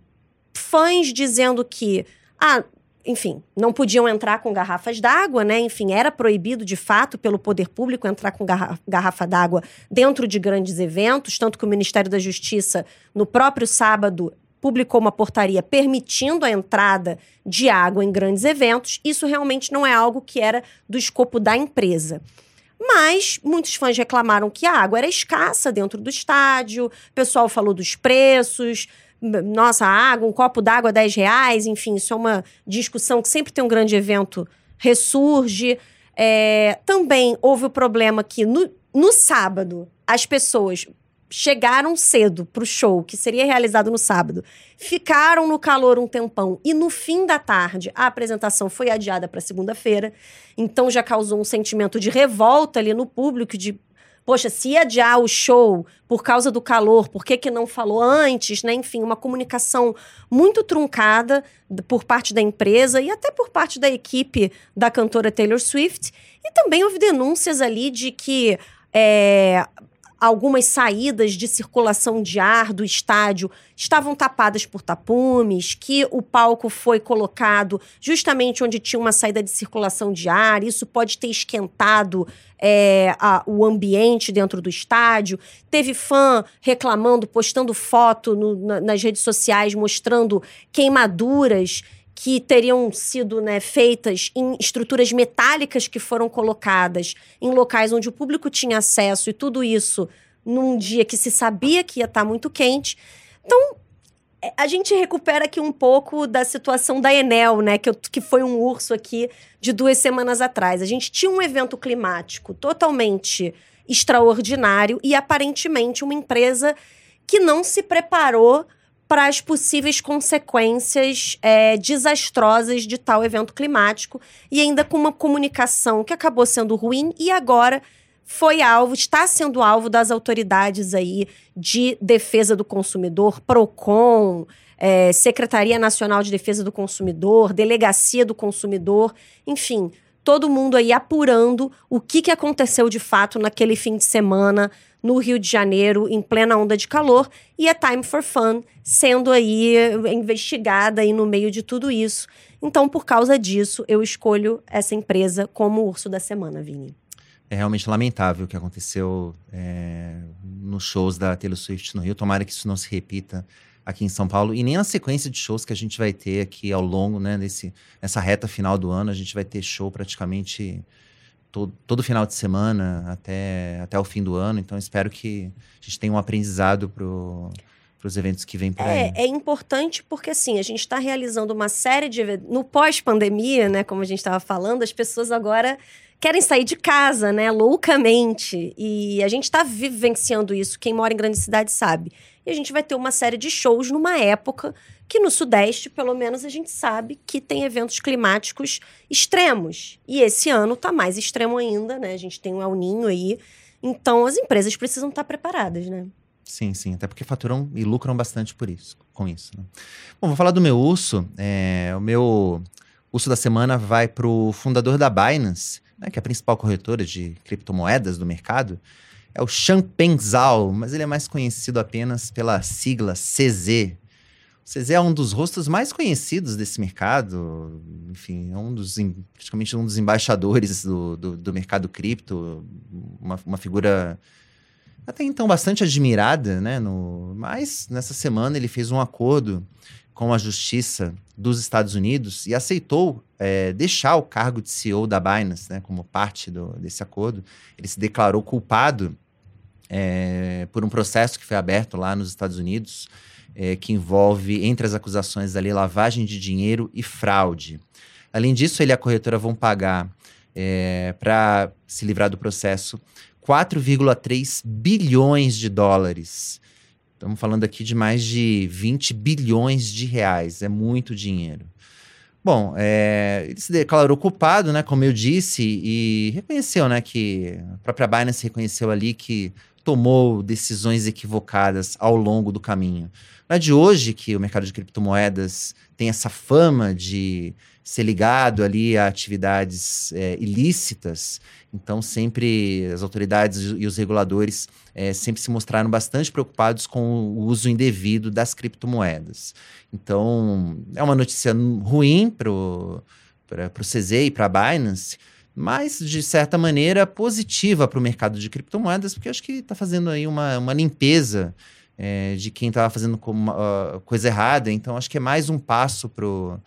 fãs dizendo que, ah, enfim, não podiam entrar com garrafas d'água, né? Enfim, era proibido de fato pelo poder público entrar com garra garrafa d'água dentro de grandes eventos, tanto que o Ministério da Justiça, no próprio sábado, publicou uma portaria permitindo a entrada de água em grandes eventos. Isso realmente não é algo que era do escopo da empresa. Mas muitos fãs reclamaram que a água era escassa dentro do estádio, o pessoal falou dos preços. Nossa, água, um copo d'água, 10 reais, enfim, isso é uma discussão que sempre tem um grande evento, ressurge. É, também houve o problema que no, no sábado as pessoas chegaram cedo pro show, que seria realizado no sábado, ficaram no calor um tempão e no fim da tarde a apresentação foi adiada para segunda-feira. Então já causou um sentimento de revolta ali no público de poxa, se adiar o show por causa do calor, por que, que não falou antes, né? Enfim, uma comunicação muito truncada por parte da empresa e até por parte da equipe da cantora Taylor Swift. E também houve denúncias ali de que é, algumas saídas de circulação de ar do estádio estavam tapadas por tapumes, que o palco foi colocado justamente onde tinha uma saída de circulação de ar, isso pode ter esquentado é, a, o ambiente dentro do estádio. Teve fã reclamando, postando foto no, na, nas redes sociais mostrando queimaduras que teriam sido né, feitas em estruturas metálicas que foram colocadas em locais onde o público tinha acesso e tudo isso num dia que se sabia que ia estar tá muito quente. Então, é, a gente recupera aqui um pouco da situação da Enel, né? Que, eu, que foi um urso aqui de duas semanas atrás. A gente tinha um evento climático totalmente extraordinário e aparentemente uma empresa que não se preparou para as possíveis consequências é, desastrosas de tal evento climático e ainda com uma comunicação que acabou sendo ruim e agora foi alvo, está sendo alvo das autoridades aí de defesa do consumidor, PROCON, é, Secretaria Nacional de Defesa do Consumidor, Delegacia do Consumidor, enfim, todo mundo aí apurando o que, que aconteceu de fato naquele fim de semana no Rio de Janeiro, em plena onda de calor, e a Time for Fun sendo aí investigada aí no meio de tudo isso. Então, por causa disso, eu escolho essa empresa como urso da semana, Vini. É realmente lamentável o que aconteceu é, nos shows da Taylor Swift no Rio. Tomara que isso não se repita aqui em São Paulo e nem na sequência de shows que a gente vai ter aqui ao longo, né, nesse, nessa reta final do ano. A gente vai ter show praticamente todo, todo final de semana até, até o fim do ano. Então, espero que a gente tenha um aprendizado pro para os eventos que vêm por é, aí. É importante porque, assim, a gente está realizando uma série de eventos. No pós-pandemia, né, como a gente estava falando, as pessoas agora querem sair de casa, né, loucamente. E a gente está vivenciando isso. Quem mora em grande cidade sabe. E a gente vai ter uma série de shows numa época que no Sudeste, pelo menos, a gente sabe que tem eventos climáticos extremos. E esse ano está mais extremo ainda, né? A gente tem um El Ninho aí. Então, as empresas precisam estar tá preparadas, né? Sim, sim. Até porque faturam e lucram bastante por isso, com isso. Né? Bom, vou falar do meu urso. É, o meu urso da semana vai para o fundador da Binance, né, que é a principal corretora de criptomoedas do mercado, é o Champagne Zhao, mas ele é mais conhecido apenas pela sigla CZ. O CZ é um dos rostos mais conhecidos desse mercado, enfim, é um dos, praticamente um dos embaixadores do, do, do mercado cripto, uma, uma figura até então bastante admirada, né? No, mas nessa semana ele fez um acordo com a Justiça dos Estados Unidos e aceitou é, deixar o cargo de CEO da Binance, né, como parte do, desse acordo. Ele se declarou culpado é, por um processo que foi aberto lá nos Estados Unidos, é, que envolve, entre as acusações ali, lavagem de dinheiro e fraude. Além disso, ele e a corretora vão pagar, é, para se livrar do processo, 4,3 bilhões de dólares Estamos falando aqui de mais de 20 bilhões de reais, é muito dinheiro. Bom, é, ele se declarou culpado, né, como eu disse, e reconheceu, né, que a própria Binance reconheceu ali que tomou decisões equivocadas ao longo do caminho. Não é de hoje que o mercado de criptomoedas tem essa fama de ser ligado ali a atividades é, ilícitas. Então, sempre as autoridades e os reguladores é, sempre se mostraram bastante preocupados com o uso indevido das criptomoedas. Então, é uma notícia ruim para o CZ e para a Binance, mas de certa maneira positiva para o mercado de criptomoedas, porque acho que está fazendo aí uma, uma limpeza é, de quem estava fazendo uma, uh, coisa errada. Então, acho que é mais um passo para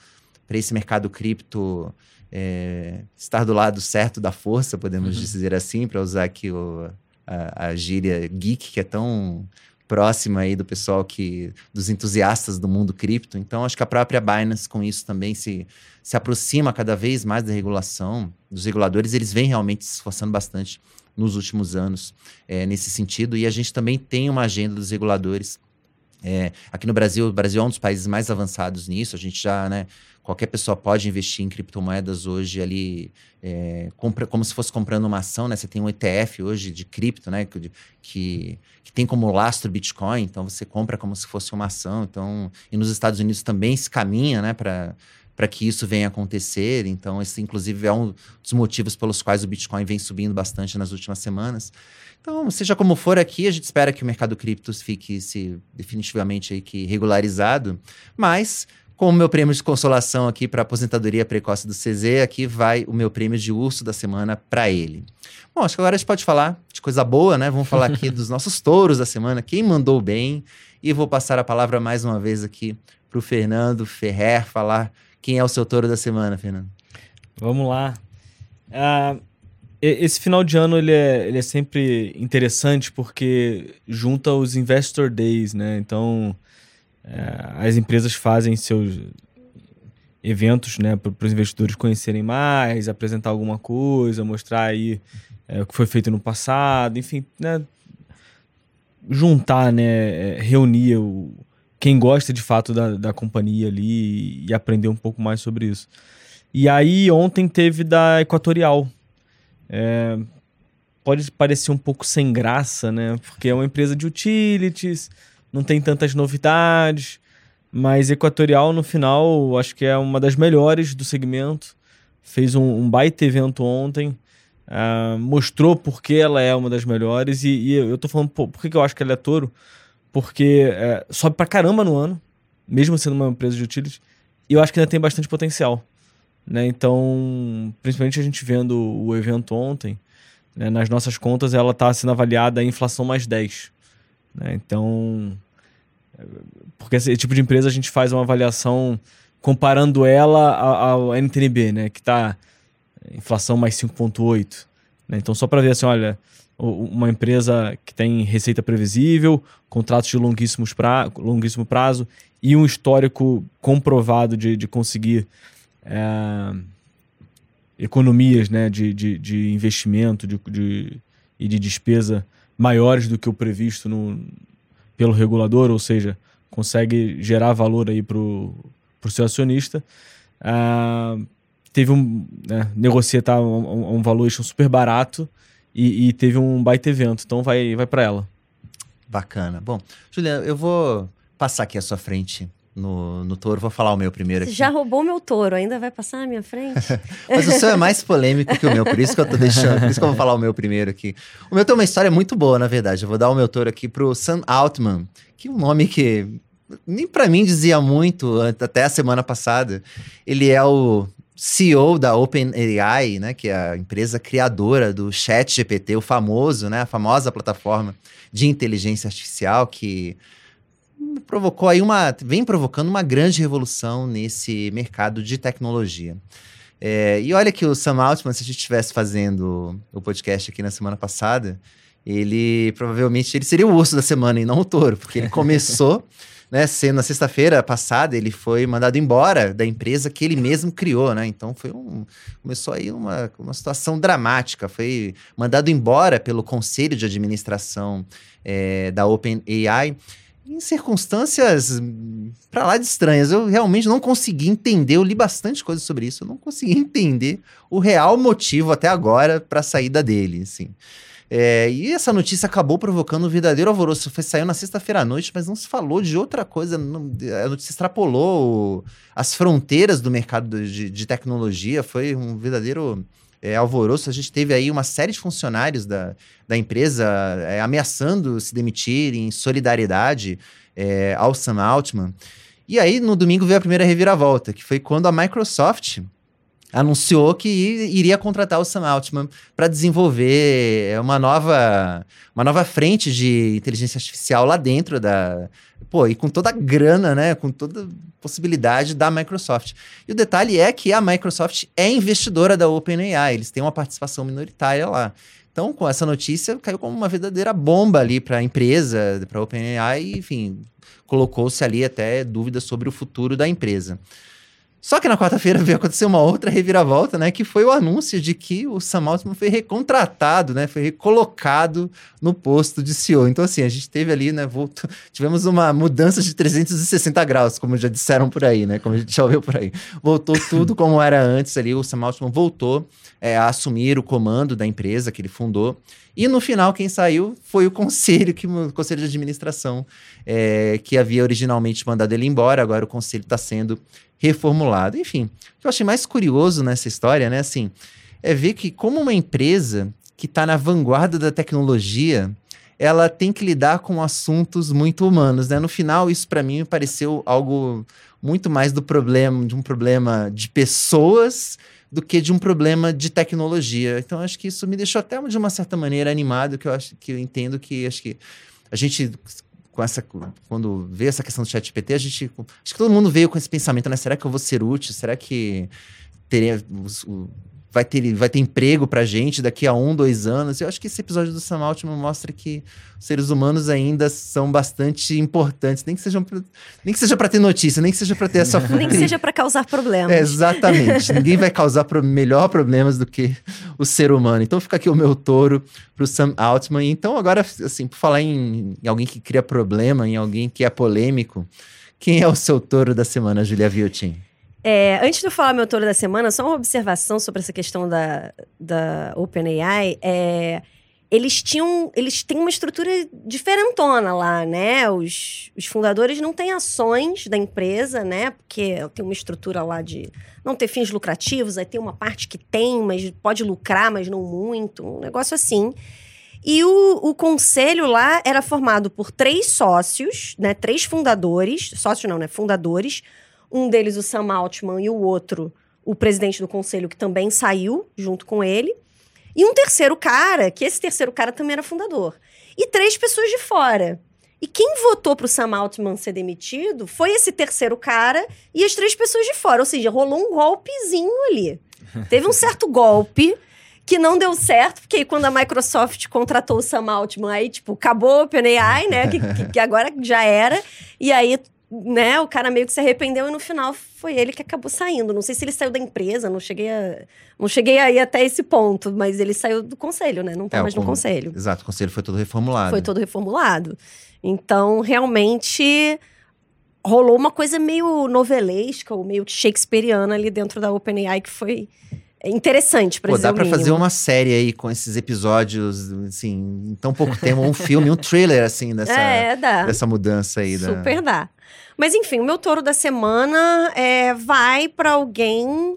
esse mercado cripto é, estar do lado certo da força, podemos uhum. dizer assim, para usar aqui o, a, a gíria geek, que é tão próxima aí do pessoal que dos entusiastas do mundo cripto. Então acho que a própria Binance com isso também se, se aproxima cada vez mais da regulação, dos reguladores, eles vêm realmente se esforçando bastante nos últimos anos é, nesse sentido. E a gente também tem uma agenda dos reguladores. É, aqui no Brasil, o Brasil é um dos países mais avançados nisso. A gente já, né, qualquer pessoa pode investir em criptomoedas hoje ali, é, compra, como se fosse comprando uma ação, né? Você tem um ETF hoje de cripto, né? Que, que, que, tem como lastro Bitcoin, então você compra como se fosse uma ação. Então, e nos Estados Unidos também se caminha, né? Para para que isso venha acontecer. Então, esse, inclusive, é um dos motivos pelos quais o Bitcoin vem subindo bastante nas últimas semanas. Então, seja como for aqui, a gente espera que o mercado criptos fique se definitivamente aí que regularizado, mas com o meu prêmio de consolação aqui para aposentadoria precoce do CZ, aqui vai o meu prêmio de urso da semana para ele. Bom, acho que agora a gente pode falar de coisa boa, né? Vamos falar aqui dos nossos touros da semana, quem mandou bem. E vou passar a palavra mais uma vez aqui para o Fernando Ferrer falar quem é o seu touro da semana, Fernando? Vamos lá. Uh, esse final de ano ele é, ele é sempre interessante porque junta os Investor Days, né? Então, as empresas fazem seus eventos né, para os investidores conhecerem mais, apresentar alguma coisa, mostrar aí é, o que foi feito no passado, enfim, né, juntar, né, é, reunir o, quem gosta de fato da, da companhia ali e aprender um pouco mais sobre isso. E aí ontem teve da Equatorial. É, pode parecer um pouco sem graça, né? Porque é uma empresa de utilities, não tem tantas novidades, mas Equatorial no final acho que é uma das melhores do segmento. Fez um, um baita evento ontem, uh, mostrou por que ela é uma das melhores e, e eu tô falando por, por que eu acho que ela é touro, porque é, sobe pra caramba no ano, mesmo sendo uma empresa de utilities, e eu acho que ainda tem bastante potencial. Né? Então, principalmente a gente vendo o evento ontem, né? nas nossas contas ela está sendo avaliada a inflação mais 10. Né? Então, porque esse tipo de empresa a gente faz uma avaliação comparando ela ao NTNB, né? que está inflação mais 5,8. Né? Então, só para ver assim, olha, uma empresa que tem receita previsível, contratos de longuíssimos pra, longuíssimo prazo e um histórico comprovado de, de conseguir é, economias né, de, de, de investimento de, de, e de despesa maiores do que o previsto no, pelo regulador, ou seja, consegue gerar valor aí para o seu acionista. É, teve um. Né, negocia tá, um, um valuation super barato e, e, teve um baita evento, então vai, vai para ela. Bacana. Bom, Juliana, eu vou passar aqui à sua frente no, no touro. Vou falar o meu primeiro aqui. Já roubou meu touro, ainda vai passar na minha frente? Mas o seu é mais polêmico que o meu, por isso que eu tô deixando, por isso que eu vou falar o meu primeiro aqui. O meu tem uma história muito boa, na verdade. Eu vou dar o meu touro aqui pro Sam Altman, que é um nome que nem para mim dizia muito até a semana passada. Ele é o CEO da OpenAI, né, que é a empresa criadora do ChatGPT, o famoso, né, a famosa plataforma de inteligência artificial que provocou aí uma. vem provocando uma grande revolução nesse mercado de tecnologia. É, e olha que o Sam Altman, se a gente estivesse fazendo o podcast aqui na semana passada, ele provavelmente ele seria o urso da semana e não o touro, porque ele começou, né, sendo na sexta-feira passada, ele foi mandado embora da empresa que ele mesmo criou, né? Então foi um começou aí uma, uma situação dramática, foi mandado embora pelo conselho de administração é, da OpenAI em circunstâncias para lá de estranhas. Eu realmente não consegui entender. Eu li bastante coisa sobre isso. Eu não consegui entender o real motivo até agora para a saída dele, assim. É, e essa notícia acabou provocando um verdadeiro alvoroço. Foi, saiu na sexta-feira à noite, mas não se falou de outra coisa. Não, a notícia extrapolou as fronteiras do mercado de, de tecnologia. Foi um verdadeiro é, alvoroço. A gente teve aí uma série de funcionários da, da empresa é, ameaçando se demitir em solidariedade é, ao Sam Altman. E aí, no domingo, veio a primeira reviravolta, que foi quando a Microsoft anunciou que iria contratar o Sam Altman para desenvolver uma nova, uma nova frente de inteligência artificial lá dentro da, Pô, e com toda a grana, né? Com toda possibilidade da Microsoft. E o detalhe é que a Microsoft é investidora da OpenAI, eles têm uma participação minoritária lá. Então, com essa notícia, caiu como uma verdadeira bomba ali para a empresa, para a OpenAI, enfim, colocou-se ali até dúvidas sobre o futuro da empresa. Só que na quarta-feira veio acontecer uma outra reviravolta, né? Que foi o anúncio de que o Sam Altman foi recontratado, né? Foi recolocado no posto de CEO. Então, assim, a gente teve ali, né? Voltou, tivemos uma mudança de 360 graus, como já disseram por aí, né? Como a gente já ouviu por aí. Voltou tudo como era antes ali. O Sam Altman voltou é, a assumir o comando da empresa que ele fundou. E no final, quem saiu foi o conselho, que, o conselho de administração, é, que havia originalmente mandado ele embora. Agora o conselho está sendo reformulado. Enfim, o que eu achei mais curioso nessa história, né, assim, é ver que como uma empresa que está na vanguarda da tecnologia, ela tem que lidar com assuntos muito humanos, né? No final, isso para mim pareceu algo muito mais do problema, de um problema de pessoas do que de um problema de tecnologia. Então, acho que isso me deixou até de uma certa maneira animado, que eu acho que eu entendo que acho que a gente com essa quando vê essa questão do chat GPT, a gente acho que todo mundo veio com esse pensamento, né? Será que eu vou ser útil? Será que teria vai ter, vai ter emprego pra gente daqui a um, dois anos. Eu acho que esse episódio do Sam Altman mostra que os seres humanos ainda são bastante importantes. Nem que sejam pra, nem que seja para ter notícia, nem que seja para ter essa. nem que seja para causar problemas. É, exatamente. Ninguém vai causar pro, melhor problemas do que o ser humano. Então fica aqui o meu touro pro Sam Altman. Então agora, assim, por falar em, em alguém que cria problema, em alguém que é polêmico, quem é o seu touro da semana, Julia Viltin? É, antes de eu falar meu touro da semana, só uma observação sobre essa questão da, da OpenAI. É, eles tinham. Eles têm uma estrutura diferentona lá, né? Os, os fundadores não têm ações da empresa, né? Porque tem uma estrutura lá de não ter fins lucrativos, aí tem uma parte que tem, mas pode lucrar, mas não muito. Um negócio assim. E o, o conselho lá era formado por três sócios, né? Três fundadores. Sócios não, né? Fundadores um deles, o Sam Altman, e o outro, o presidente do conselho, que também saiu junto com ele. E um terceiro cara, que esse terceiro cara também era fundador. E três pessoas de fora. E quem votou para o Sam Altman ser demitido foi esse terceiro cara e as três pessoas de fora. Ou seja, rolou um golpezinho ali. Teve um certo golpe que não deu certo, porque aí quando a Microsoft contratou o Sam Altman, aí, tipo, acabou o OpenAI, né? Que, que, que agora já era. E aí né, o cara meio que se arrependeu e no final foi ele que acabou saindo. Não sei se ele saiu da empresa, não cheguei a, não cheguei aí até esse ponto, mas ele saiu do conselho, né? Não tá é, mais no conselho. Exato, o conselho foi todo reformulado. Foi todo reformulado. Então, realmente rolou uma coisa meio novelesca ou meio shakespeariana ali dentro da OpenAI que foi interessante pra Pô, dá pra fazer uma série aí com esses episódios, assim, em tão pouco tempo, um filme, um thriller, assim, dessa, é, dessa mudança aí. Super da... dá. Mas enfim, o meu touro da semana é, vai para alguém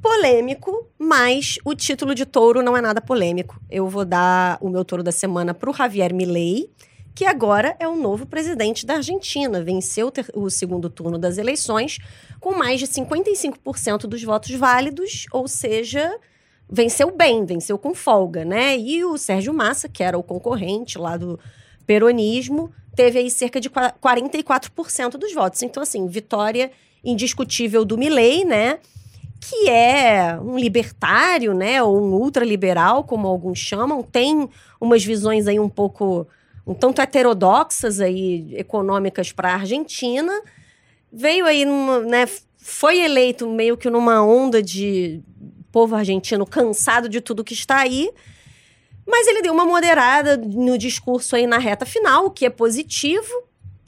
polêmico, mas o título de touro não é nada polêmico. Eu vou dar o meu touro da semana pro Javier Milei, que agora é o novo presidente da Argentina. Venceu o segundo turno das eleições com mais de 55% dos votos válidos, ou seja, venceu bem, venceu com folga, né? E o Sérgio Massa, que era o concorrente lá do peronismo, teve aí cerca de 44% dos votos. Então, assim, vitória indiscutível do Milley, né? Que é um libertário, né? Ou um ultraliberal, como alguns chamam. Tem umas visões aí um pouco um tanto heterodoxas aí econômicas para a Argentina. Veio aí numa, né, foi eleito meio que numa onda de povo argentino cansado de tudo que está aí. Mas ele deu uma moderada no discurso aí na reta final, o que é positivo.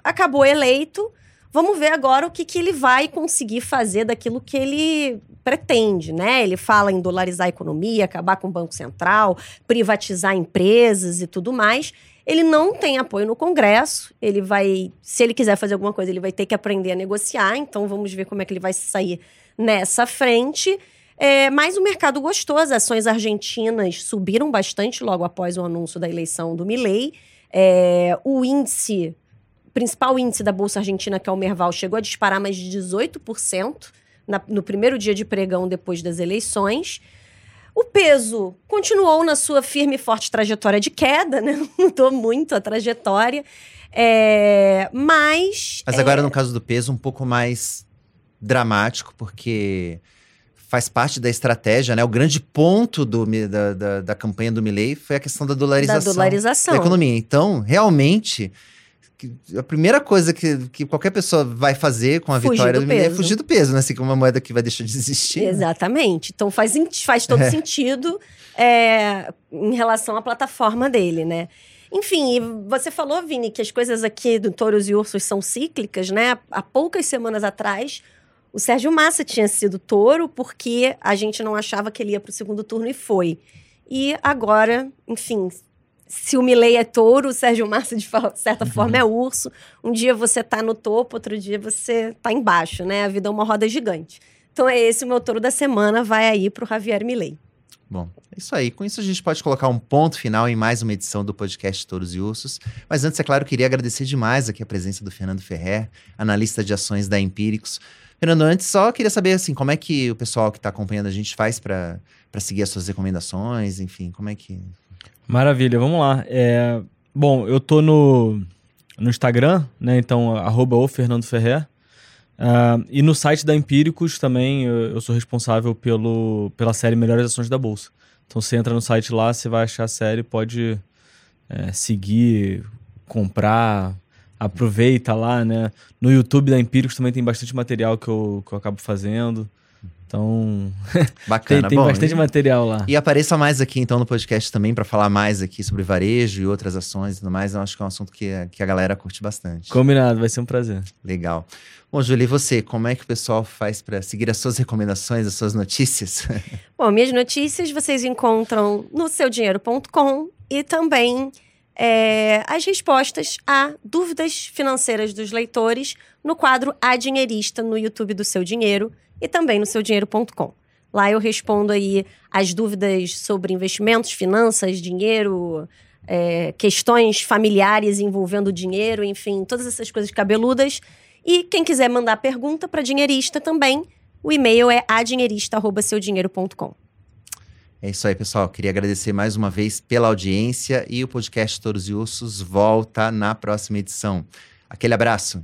Acabou eleito. Vamos ver agora o que, que ele vai conseguir fazer daquilo que ele pretende, né? Ele fala em dolarizar a economia, acabar com o Banco Central, privatizar empresas e tudo mais. Ele não tem apoio no Congresso. Ele vai, se ele quiser fazer alguma coisa, ele vai ter que aprender a negociar. Então vamos ver como é que ele vai sair nessa frente. É, mas o mercado gostou, as ações argentinas subiram bastante logo após o anúncio da eleição do Milley. É, o índice, principal índice da Bolsa Argentina, que é o Merval, chegou a disparar mais de 18% na, no primeiro dia de pregão depois das eleições. O peso continuou na sua firme e forte trajetória de queda, né? Mudou muito a trajetória. É, mas. Mas agora, é... no caso do peso, um pouco mais dramático, porque faz parte da estratégia, né? O grande ponto do, da, da, da campanha do Milley foi a questão da dolarização, da dolarização da economia. Então, realmente, a primeira coisa que, que qualquer pessoa vai fazer com a fugir vitória do, é fugir do peso, né? Assim, como uma moeda que vai deixar de existir. Né? Exatamente. Então faz, faz todo é. sentido é, em relação à plataforma dele, né? Enfim, você falou, Vini, que as coisas aqui do Touros e Ursos são cíclicas, né? Há poucas semanas atrás, o Sérgio Massa tinha sido touro porque a gente não achava que ele ia para o segundo turno e foi. E agora, enfim, se o Milley é touro, o Sérgio Massa, de certa forma, é urso. Um dia você tá no topo, outro dia você tá embaixo, né? A vida é uma roda gigante. Então é esse o meu touro da semana, vai aí pro Javier Milley. Bom, é isso aí. Com isso a gente pode colocar um ponto final em mais uma edição do podcast Touros e Ursos. Mas antes, é claro, queria agradecer demais aqui a presença do Fernando Ferrer, analista de ações da Empíricos. Fernando, antes só queria saber assim, como é que o pessoal que está acompanhando a gente faz para seguir as suas recomendações, enfim, como é que Maravilha, vamos lá. É, bom, eu tô no, no Instagram, né? Então, arroba o Fernando Ferrer. Uh, e no site da Empíricos também eu, eu, sou responsável pelo, pela série Melhores Ações da Bolsa. Então você entra no site lá, você vai achar a série, pode é, seguir, comprar, aproveita lá, né? No YouTube da Empíricos também tem bastante material que eu, que eu acabo fazendo. Então, bacana, tem, tem Bom, bastante e, material lá. E apareça mais aqui então no podcast também para falar mais aqui sobre varejo e outras ações e tudo mais. Eu acho que é um assunto que, que a galera curte bastante. Combinado, vai ser um prazer. Legal. Bom, Julie, e você, como é que o pessoal faz para seguir as suas recomendações, as suas notícias? Bom, minhas notícias vocês encontram no seudinheiro.com e também é, as respostas a dúvidas financeiras dos leitores no quadro A Dinheirista no YouTube do Seu Dinheiro e também no seudinheiro.com. Lá eu respondo aí as dúvidas sobre investimentos, finanças, dinheiro, é, questões familiares envolvendo dinheiro, enfim, todas essas coisas cabeludas. E quem quiser mandar pergunta para dinheirista também, o e-mail é adinheirista@seudinheiro.com. É isso aí, pessoal. Queria agradecer mais uma vez pela audiência e o podcast Todos e Ossos volta na próxima edição. Aquele abraço.